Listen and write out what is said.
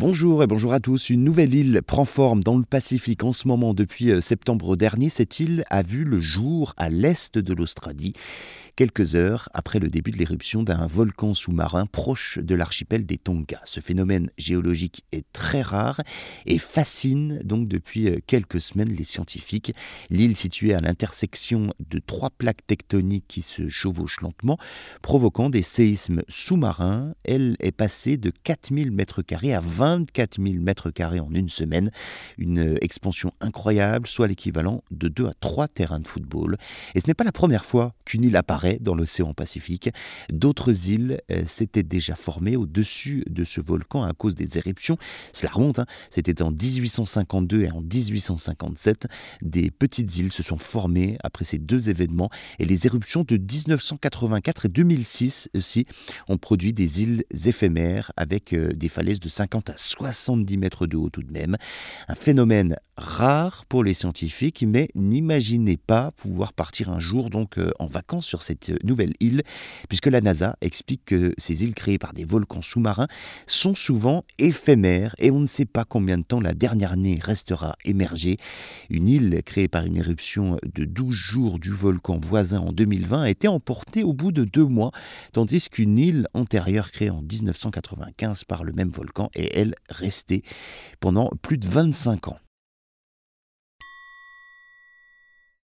Bonjour et bonjour à tous. Une nouvelle île prend forme dans le Pacifique en ce moment depuis euh, septembre dernier. Cette île a vu le jour à l'est de l'Australie quelques heures après le début de l'éruption d'un volcan sous-marin proche de l'archipel des Tonga. Ce phénomène géologique est très rare et fascine donc depuis euh, quelques semaines les scientifiques. L'île située à l'intersection de trois plaques tectoniques qui se chevauchent lentement, provoquant des séismes sous-marins, elle est passée de 4000 mètres carrés à 24 000 mètres carrés en une semaine. Une expansion incroyable, soit l'équivalent de 2 à 3 terrains de football. Et ce n'est pas la première fois qu'une île apparaît dans l'océan Pacifique. D'autres îles euh, s'étaient déjà formées au-dessus de ce volcan à cause des éruptions. Cela remonte, hein. c'était en 1852 et en 1857. Des petites îles se sont formées après ces deux événements et les éruptions de 1984 et 2006 aussi ont produit des îles éphémères avec euh, des falaises de 50 à 70 mètres de haut tout de même. Un phénomène rare pour les scientifiques, mais n'imaginez pas pouvoir partir un jour donc euh, en vacances sur cette nouvelle île, puisque la NASA explique que ces îles créées par des volcans sous-marins sont souvent éphémères et on ne sait pas combien de temps la dernière année restera émergée. Une île créée par une éruption de 12 jours du volcan voisin en 2020 a été emportée au bout de deux mois, tandis qu'une île antérieure créée en 1995 par le même volcan est, elle, restée pendant plus de 25 ans.